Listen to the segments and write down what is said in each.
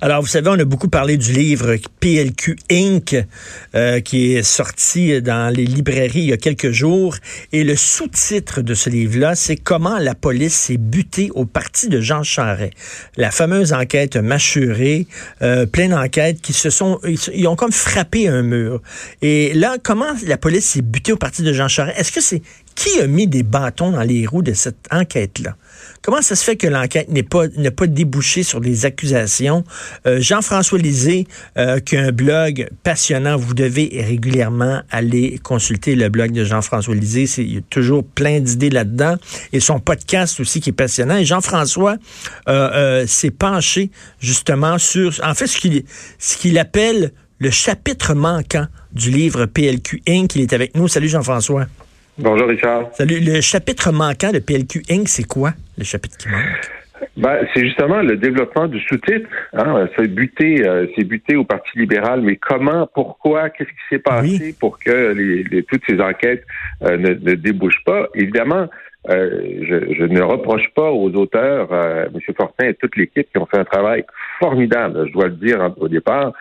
Alors, vous savez, on a beaucoup parlé du livre PLQ Inc., euh, qui est sorti dans les librairies il y a quelques jours. Et le sous-titre de ce livre-là, c'est Comment la police s'est butée au parti de Jean Charest. La fameuse enquête mâchurée, euh, plein d'enquêtes qui se sont... Ils, ont comme frappé un mur. Et là, comment la police s'est butée au parti de Jean Charest? Est-ce que c'est... Qui a mis des bâtons dans les roues de cette enquête-là? Comment ça se fait que l'enquête n'est pas pas débouché sur des accusations euh, Jean-François Lisée, euh, qui a un blog passionnant, vous devez régulièrement aller consulter le blog de Jean-François Lisée. Il y a toujours plein d'idées là-dedans et son podcast aussi qui est passionnant. Et Jean-François euh, s'est penché justement sur, en fait, ce qu'il ce qu'il appelle le chapitre manquant du livre PLQ Inc. Il est avec nous. Salut Jean-François. Bonjour Richard. Salut. Le chapitre manquant de PLQ Inc., c'est quoi, le chapitre qui manque? Ben, c'est justement le développement du sous-titre. Hein? C'est buté, euh, c'est buté au Parti libéral, mais comment, pourquoi, qu'est-ce qui s'est passé pour que les, toutes ces enquêtes euh, ne, débouchent pas? Évidemment, euh, je, je, ne reproche pas aux auteurs, M. Fortin et toute l'équipe qui ont fait un travail formidable, je dois le dire au départ.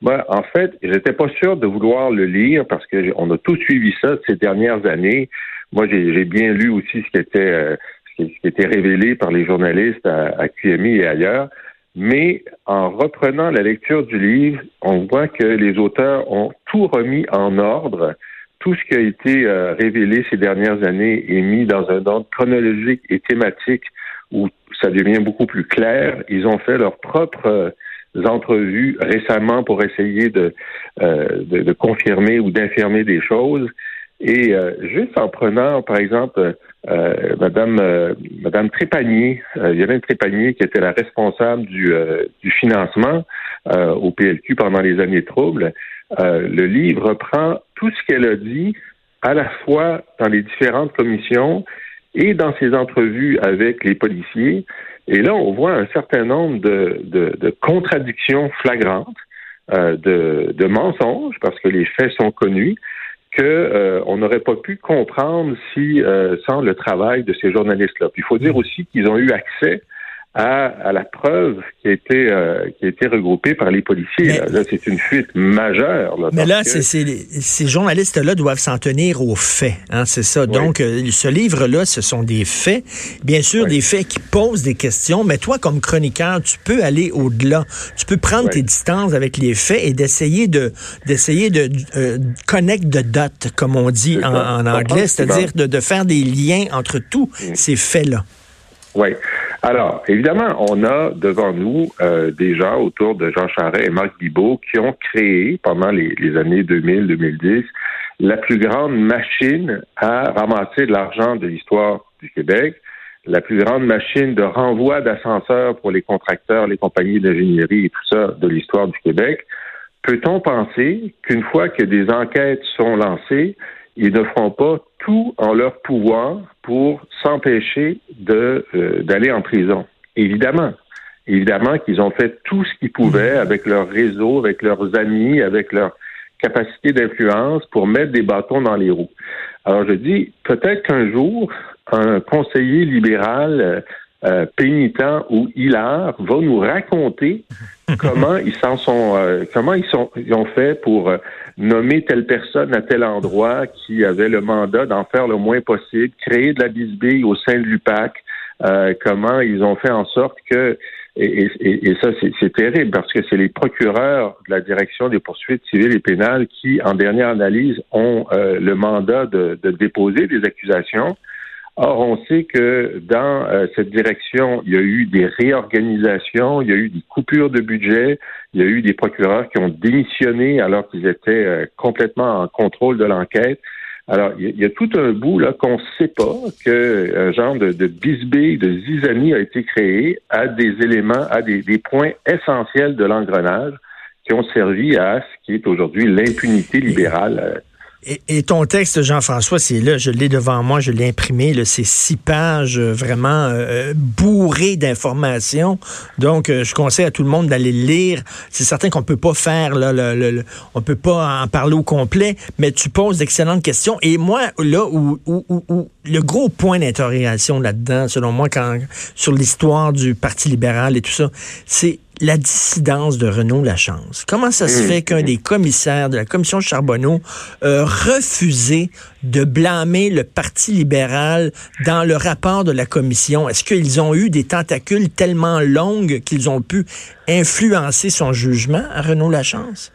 Moi, en fait, j'étais pas sûr de vouloir le lire parce que on a tous suivi ça ces dernières années. Moi, j'ai bien lu aussi ce qui était euh, ce qui était révélé par les journalistes à, QMI et ailleurs. Mais en reprenant la lecture du livre, on voit que les auteurs ont tout remis en ordre. Tout ce qui a été euh, révélé ces dernières années est mis dans un ordre chronologique et thématique où ça devient beaucoup plus clair. Ils ont fait leur propre entrevues récemment pour essayer de, euh, de, confirmer ou d'infirmer des choses. Et euh, juste en prenant, par exemple, euh, Madame euh, Madame Trépanier, Yolande Trépanier, qui était la responsable du, du financement au PLQ pendant les années troubles, le livre reprend tout ce qu'elle a dit à la fois dans les différentes commissions et dans ses entrevues avec les policiers. Et là, on voit un certain nombre de, de, contradictions flagrantes, euh, de, de, mensonges, parce que les faits sont connus, que euh, on n'aurait pas pu comprendre si euh, sans le travail de ces journalistes-là. Puis il faut dire aussi qu'ils ont eu accès à, la preuve qui a été euh, qui a été regroupée par les policiers. là, c'est une fuite majeure. mais là, c'est, ces journalistes-là doivent s'en tenir aux faits. Hein, c'est ça. Donc, euh, ce livre-là, ce sont des faits. Bien sûr, des faits qui posent des questions. Mais toi, comme chroniqueur, tu peux aller au-delà. Tu peux prendre tes distances avec les faits et d'essayer de d'essayer de euh, connect de dot, comme on dit en, anglais, c'est-à-dire de, de, faire des liens entre tous mm. ces faits-là. Oui. Alors, évidemment, on a devant nous euh, des gens autour de Jean Charest et Marc Bibot qui ont créé pendant les, années 2000-2010 la plus grande machine à ramasser de l'argent de l'histoire du Québec, la plus grande machine de renvoi d'ascenseurs pour les contracteurs, les compagnies d'ingénierie et tout ça de l'histoire du Québec. Peut-on penser qu'une fois que des enquêtes sont lancées, ils ne feront pas tout en leur pouvoir pour s'empêcher de euh, d'aller en prison. Évidemment, évidemment qu'ils ont fait tout ce qu'ils pouvaient mm-hmm. avec leur réseau, avec leurs amis, avec leur capacité d'influence pour mettre des bâtons dans les roues. Alors je dis peut-être qu'un jour un conseiller libéral euh, euh, pénitent ou hilar va nous raconter comment ils s'en sont, euh, comment ils sont, ils ont fait pour euh, nommer telle personne à tel endroit qui avait le mandat d'en faire le moins possible, créer de la bisbille au sein de l'UPAC, comment ils ont fait en sorte que et, et, ça, c'est terrible parce que c'est les procureurs de la direction des poursuites civiles et pénales qui, en dernière analyse, ont le mandat de, de, déposer des accusations. Or, on sait que dans euh, cette direction, il y a eu des réorganisations, il y a eu des coupures de budget, il y a eu des procureurs qui ont démissionné alors qu'ils étaient euh, complètement en contrôle de l'enquête. Alors, il y, a tout un bout là qu'on ne sait pas que un genre de, de de zizanie a été créé à des éléments, à des points essentiels de l'engrenage qui ont servi à ce qui est aujourd'hui l'impunité libérale euh, et, ton texte, Jean-François, c'est là, je l'ai devant moi, je l'ai imprimé, c'est six pages euh, vraiment euh, bourrées d'informations. Donc, je conseille à tout le monde d'aller le lire. C'est certain qu'on peut pas faire, là, le, on peut pas en parler au complet, mais tu poses d'excellentes questions. Et moi, là où, où, où, le gros point d'interrogation là-dedans, selon moi, quand, sur l'histoire du Parti libéral et tout ça, c'est la dissidence de Renaud Lachance. Comment ça se mmh. fait qu'un des commissaires de la commission Charbonneau a refusé de blâmer le Parti libéral dans le rapport de la commission? Est-ce qu'ils ont eu des tentacules tellement longues qu'ils ont pu influencer son jugement à Renaud Lachance?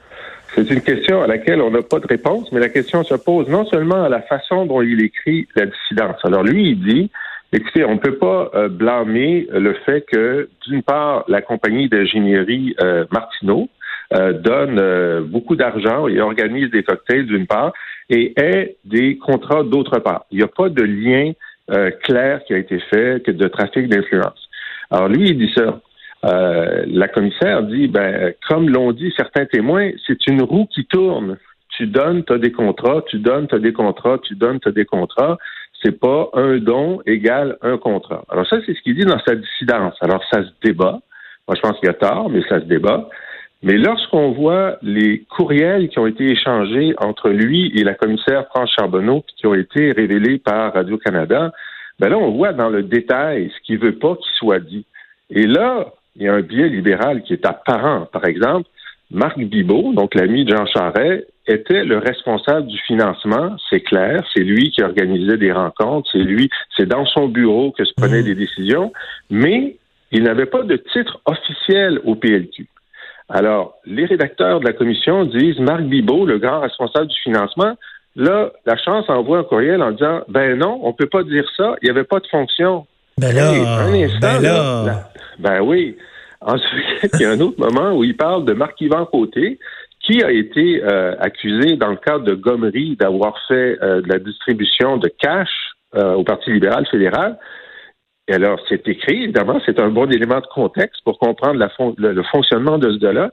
C'est une question à laquelle on n'a pas de réponse, mais la question se pose non seulement à la façon dont il écrit la dissidence. Alors lui, il dit Écoutez, on ne peut pas euh, blâmer le fait que, d'une part, la compagnie d'ingénierie euh, Martineau euh, donne beaucoup d'argent et organise des cocktails, d'une part, et ait des contrats d'autre part. Il n'y a pas de lien clair qui a été fait de trafic d'influence. Alors lui, il dit ça. la commissaire dit, ben, comme l'ont dit certains témoins, c'est une roue qui tourne. Tu donnes, tu as des contrats, tu donnes, tu as des contrats, tu donnes, tu as des contrats c'est pas un don égal un contrat. Alors ça, c'est ce qu'il dit dans sa dissidence. Alors ça se débat. Moi, je pense qu'il y a tort, mais ça se débat. Mais lorsqu'on voit les courriels qui ont été échangés entre lui et la commissaire France Charbonneau, qui ont été révélés par Radio-Canada, ben là, on voit dans le détail ce qu'il veut pas qu'il soit dit. Et là, il y a un biais libéral qui est apparent. Par exemple, Marc Bibot, donc l'ami de Jean Charest, était le responsable du financement, c'est clair, c'est lui qui organisait des rencontres, c'est lui, c'est dans son bureau que se prenaient mmh. des décisions, mais il n'avait pas de titre officiel au PLQ. Alors, les rédacteurs de la commission disent Marc Bibot, le grand responsable du financement, là, la chance envoie un courriel en disant Ben non, on peut pas dire ça, il n'y avait pas de fonction. Ben là, un instant, ben là. ben oui. Ensuite, il y a un autre moment où il parle de Marc-Yvan Côté, qui a été euh, accusé dans le cadre de gommerie d'avoir fait euh, de la distribution de cash euh, au Parti libéral fédéral? Et alors, c'est écrit, évidemment, c'est un bon élément de contexte pour comprendre le, fonctionnement de ce gars-là.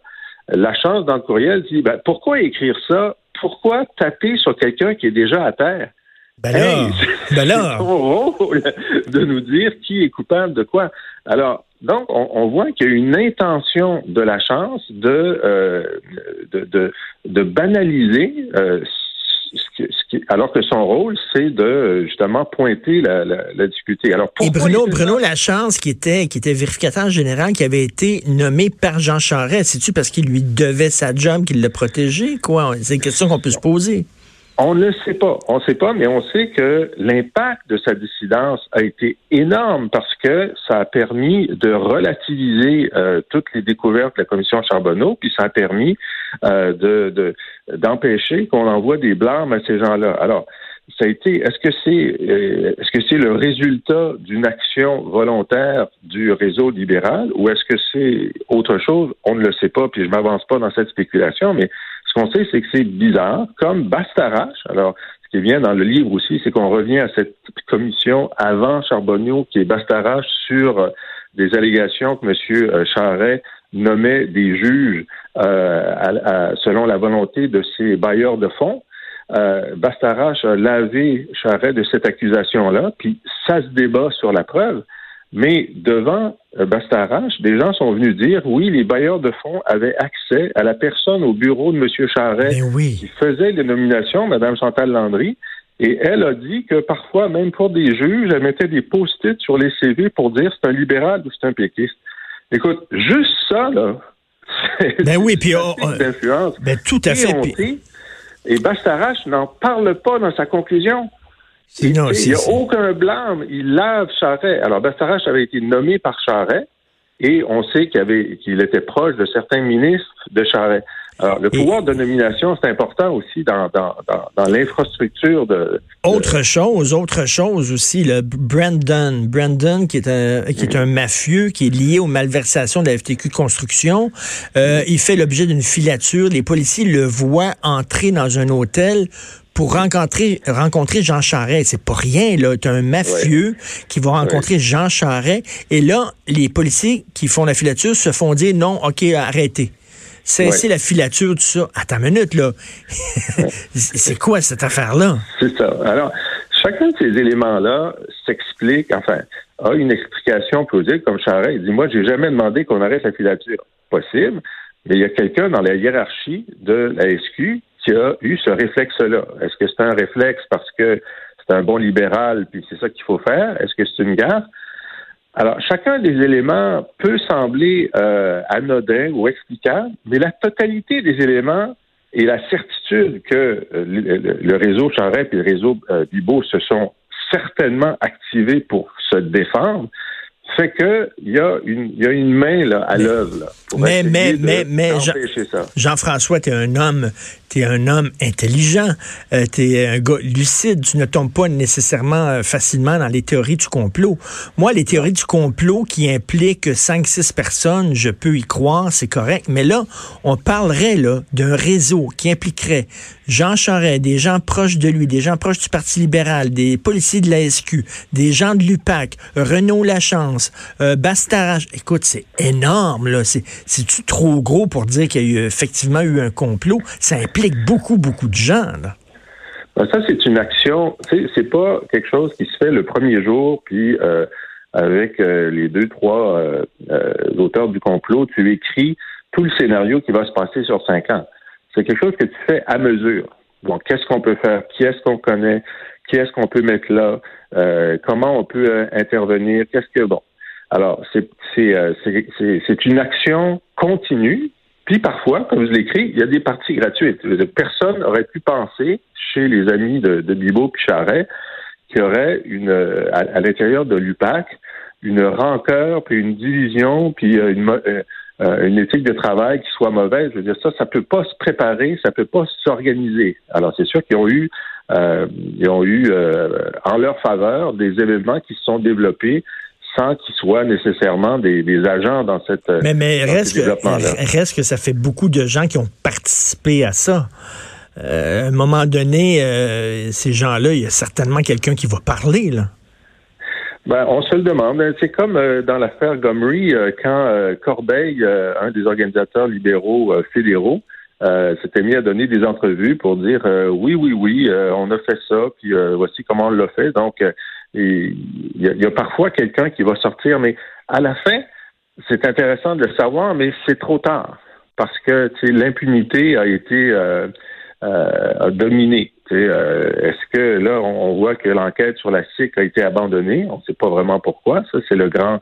La chance dans le courriel dit, ben, pourquoi écrire ça? Pourquoi taper sur quelqu'un qui est déjà à terre? Ben là, ben là. son rôle de nous dire qui est coupable de quoi. Alors, donc, on, voit qu'il y a une intention de la chance de, euh, de, de, banaliser euh, ce alors que son rôle, c'est de justement pointer la, la, difficulté. Alors, Et Bruno, Bruno Lachance, qui était, qui était vérificateur général, qui avait été nommé par Jean Charest, c'est-tu parce qu'il lui devait sa job qu'il l'a protégé? Quoi? C'est une question qu'on peut se poser. On ne le sait pas. On ne sait pas, mais on sait que l'impact de sa dissidence a été énorme parce que ça a permis de relativiser euh, toutes les découvertes de la commission Charbonneau, puis ça a permis euh, de, d'empêcher qu'on envoie des blâmes à ces gens-là. Alors, ça a été. Est-ce que c'est euh, est-ce que c'est le résultat d'une action volontaire du réseau libéral ou est-ce que c'est autre chose? On ne le sait pas, puis je m'avance pas dans cette spéculation, mais ce qu'on sait, c'est que c'est bizarre, comme Bastarache. Alors, ce qui vient dans le livre aussi, c'est qu'on revient à cette commission avant Charbonneau, qui est Bastarache, sur euh, des allégations que M. Charret nommait des juges euh, selon la volonté de ses bailleurs de fonds. Euh, Bastarache a lavé Charret de cette accusation-là, puis ça se débat sur la preuve. Mais devant euh, Bastarache, des gens sont venus dire oui, les bailleurs de fonds avaient accès à la personne au bureau de M. Charret qui faisait les nominations, Mme Chantal Landry. Et elle a dit que parfois, même pour des juges, elle mettait des post-it sur les CV pour dire c'est un libéral ou c'est un péquiste. Écoute, juste ça, là. Ben oui, puis oh, oh, Ben tout à fait. Et Bastarache n'en parle pas dans sa conclusion il n'y a aucun blâme. Il lave Charret. Alors, Bastarache avait été nommé par Charret et on sait qu'il était proche de certains ministres de Charret. Alors, le pouvoir de nomination, c'est important aussi dans, dans, dans, l'infrastructure de, Autre chose, autre chose aussi, le Brandon. Brandon, qui est un, qui est un mafieux, qui est lié aux malversations de la FTQ Construction. Euh, il fait l'objet d'une filature. Les policiers le voient entrer dans un hôtel pour rencontrer, rencontrer Jean Charest. C'est pas rien, là. T'as un mafieux qui va rencontrer Jean Charest. Et là, les policiers qui font la filature se font dire non, OK, arrêtez. Cessez la filature, tout ça. Attends une minute, là. c'est quoi cette affaire-là? C'est ça. Alors, chacun de ces éléments-là s'explique, enfin, a une explication plausible, comme Charest. Il dit, moi, j'ai jamais demandé qu'on arrête la filature. Possible. Mais il y a quelqu'un dans la hiérarchie de la SQ qui a eu ce réflexe-là. Est-ce que c'est un réflexe parce que c'est un bon libéral, puis c'est ça qu'il faut faire? Est-ce que c'est une gaffe? Alors, chacun des éléments peut sembler euh, anodin ou explicable, mais la totalité des éléments et la certitude que euh, le, réseau Charest et le réseau euh, Bibo se sont certainement activés pour se défendre, fait que il y a une y a une main là à l'œuvre mais mais mais mais Jean-François tu es un homme tu es un homme intelligent, euh, tu es un gars lucide, tu ne tombes pas nécessairement euh, facilement dans les théories du complot. Moi, les théories du complot qui impliquent 5-6 personnes, je peux y croire, c'est correct. Mais là, on parlerait là d'un réseau qui impliquerait Jean Charest, des gens proches de lui, des gens proches du Parti libéral, des policiers de la SQ, des gens de l'UPAC, Renaud Lachance, euh, Bastarache. Écoute, c'est énorme, là. C'est-tu trop gros pour dire qu'il y a eu, effectivement eu un complot? Ça implique beaucoup, beaucoup de gens. Ben, ça, c'est une action, c'est pas quelque chose qui se fait le premier jour, puis euh, avec euh, les deux, trois euh, auteurs du complot, tu écris tout le scénario qui va se passer sur cinq ans. C'est quelque chose que tu fais à mesure. Bon, qu'est-ce qu'on peut faire? Qui est-ce qu'on connaît? Qui est-ce qu'on peut mettre là? comment on peut intervenir? Qu'est-ce que bon? Alors, c'est une action continue puis parfois, comme je l'écris, il y a des parties gratuites. Personne n'aurait pu penser, chez les amis de, de Bibo puis Charret, qu'il y aurait une, à, l'intérieur de l'UPAC une rancœur, puis une division, puis euh, une, euh, euh, une éthique de travail qui soit mauvaise. Je veux dire, ça, ça peut pas se préparer, ça peut pas s'organiser. Alors, c'est sûr qu'ils ont eu, ils ont eu en leur faveur des événements qui se sont développés sans qu'ils soient nécessairement des, agents dans cette Mais, mais reste, que, reste que ça fait beaucoup de gens qui ont participé à ça. Euh, à un moment donné, euh, ces gens-là, il y a certainement quelqu'un qui va parler, là. Ben, on se le demande. C'est comme euh, dans l'affaire Gomery, quand Corbeil, un des organisateurs libéraux fédéraux, s'était mis à donner des entrevues pour dire oui, oui, oui, on a fait ça, puis voici comment on l'a fait. Donc, il y, a parfois quelqu'un qui va sortir, mais à la fin, c'est intéressant de le savoir, mais c'est trop tard parce que l'impunité a été euh, euh, dominé. Euh, Est-ce que là, on, voit que l'enquête sur la SIC a été abandonnée? On ne sait pas vraiment pourquoi. Ça, c'est le grand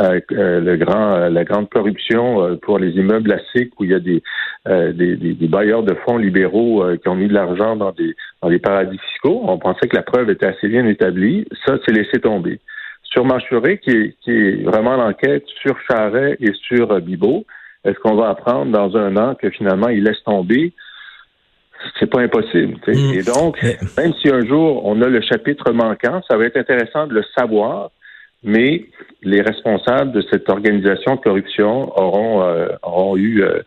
euh, euh, le grand, euh, la grande corruption pour les immeubles à où il y a des, des, des, bailleurs de fonds libéraux qui ont mis de l'argent dans des, dans des paradis fiscaux. On pensait que la preuve était assez bien établie. Ça, c'est laissé tomber. Sur Manchuré, qui est, qui est vraiment l'enquête sur Charret et sur Bibot, est-ce qu'on va apprendre dans un an que finalement il laisse tomber? c'est pas impossible. Mm. Et donc, même si un jour on a le chapitre manquant, ça va être intéressant de le savoir mais les responsables de cette organisation de corruption auront, euh, auront eu euh,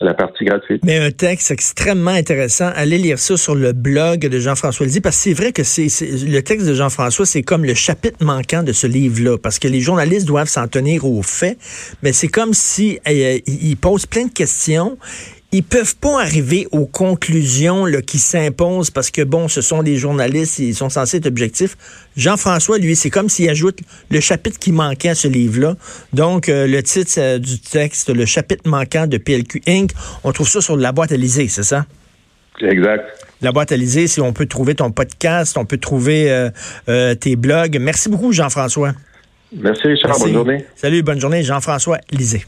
la partie gratuite. Mais un texte extrêmement intéressant. Allez lire ça sur le blog de Jean-François Lisée, parce que c'est vrai que c'est le texte de Jean-François, c'est comme le chapitre manquant de ce livre-là, parce que les journalistes doivent s'en tenir aux faits, mais c'est comme si euh, il pose plein de questions ils peuvent pas arriver aux conclusions là, qui s'imposent parce que, bon, ce sont des journalistes, ils sont censés être objectifs. Jean-François, lui, c'est comme s'il ajoute le chapitre qui manquait à ce livre-là. Donc, euh, le titre euh, du texte, le chapitre manquant de PLQ Inc., on trouve ça sur la boîte à c'est ça? Exact. La boîte à si on peut trouver ton podcast, on peut trouver euh, tes blogs. Merci beaucoup, Jean-François. Merci, Richard. Bonne journée. Salut, bonne journée, Jean-François Lisée.